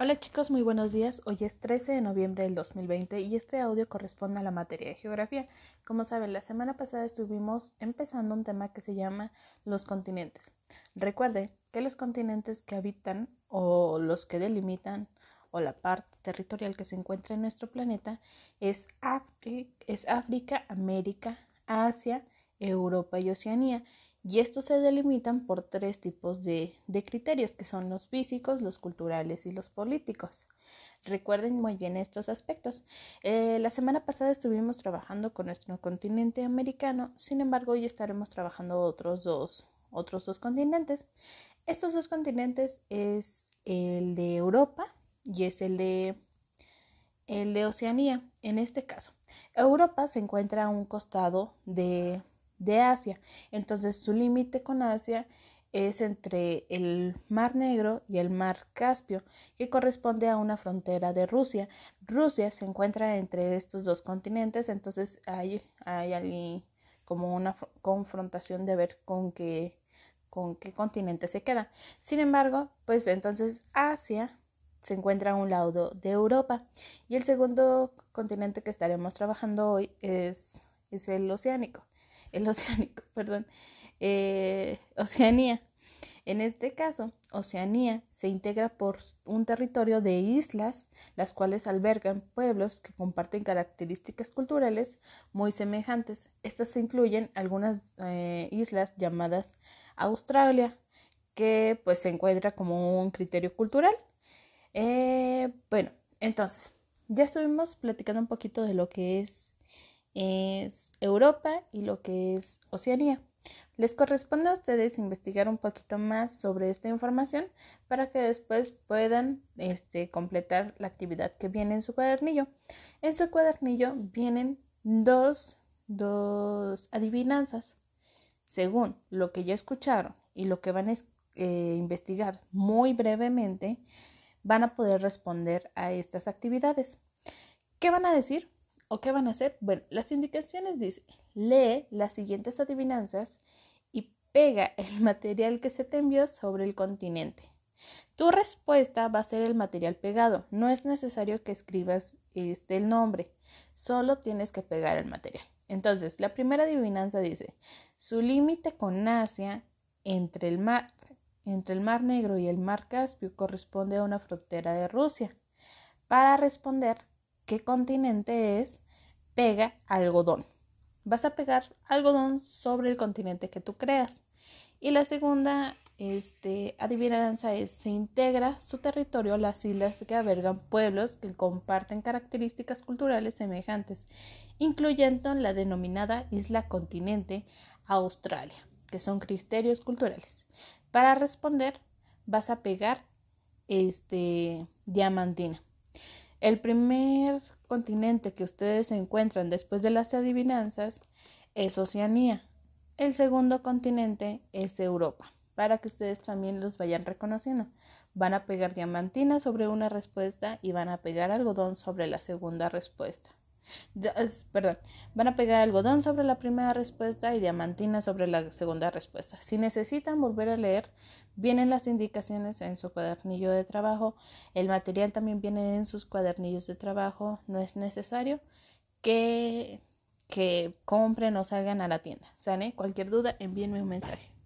Hola chicos, muy buenos días. Hoy es 13 de noviembre del 2020 y este audio corresponde a la materia de geografía. Como saben, la semana pasada estuvimos empezando un tema que se llama los continentes. Recuerden que los continentes que habitan o los que delimitan o la parte territorial que se encuentra en nuestro planeta es, es África, América, Asia, Europa y Oceanía y estos se delimitan por tres tipos de, criterios, que son los físicos, los culturales y los políticos. Recuerden muy bien estos aspectos. Eh, la semana pasada estuvimos trabajando con nuestro continente americano, sin embargo hoy estaremos trabajando otros dos, otros dos continentes. Estos dos continentes es el de Europa y es el de el de Oceanía. En este caso, Europa se encuentra a un costado de de Asia. Entonces su límite con Asia es entre el Mar Negro y el Mar Caspio, que corresponde a una frontera de Rusia. Rusia se encuentra entre estos dos continentes, entonces hay, hay como una confrontación de ver con qué, con qué continente se queda. Sin embargo, pues entonces Asia se encuentra a un lado de Europa y el segundo continente que estaremos trabajando hoy es, es el oceánico el oceánico, perdón, eh, Oceanía. En este caso, Oceanía se integra por un territorio de islas, las cuales albergan pueblos que comparten características culturales muy semejantes. Estas incluyen algunas eh, islas llamadas Australia, que pues se encuentra como un criterio cultural. Eh, bueno, entonces, ya estuvimos platicando un poquito de lo que es es Europa y lo que es Oceanía. Les corresponde a ustedes investigar un poquito más sobre esta información para que después puedan este, completar la actividad que viene en su cuadernillo. En su cuadernillo vienen dos, dos adivinanzas. Según lo que ya escucharon y lo que van a eh, investigar muy brevemente, van a poder responder a estas actividades. ¿Qué van a decir? ¿O qué van a hacer? Bueno, las indicaciones dicen, lee las siguientes adivinanzas y pega el material que se te envió sobre el continente. Tu respuesta va a ser el material pegado. No es necesario que escribas este el nombre, solo tienes que pegar el material. Entonces, la primera adivinanza dice, su límite con Asia entre el mar entre el Mar Negro y el Mar Caspio corresponde a una frontera de Rusia. Para responder, qué continente es, pega algodón. Vas a pegar algodón sobre el continente que tú creas. Y la segunda este, adivinanza es, se integra su territorio las islas que albergan pueblos que comparten características culturales semejantes, incluyendo la denominada isla continente Australia, que son criterios culturales. Para responder, vas a pegar este, diamantina. El primer continente que ustedes encuentran después de las adivinanzas es Oceanía. El segundo continente es Europa, para que ustedes también los vayan reconociendo. Van a pegar diamantina sobre una respuesta y van a pegar algodón sobre la segunda respuesta perdón, van a pegar algodón sobre la primera respuesta y diamantina sobre la segunda respuesta. Si necesitan volver a leer, vienen las indicaciones en su cuadernillo de trabajo. El material también viene en sus cuadernillos de trabajo. No es necesario que, que compren o salgan a la tienda. ¿Sale? Cualquier duda, envíenme un mensaje.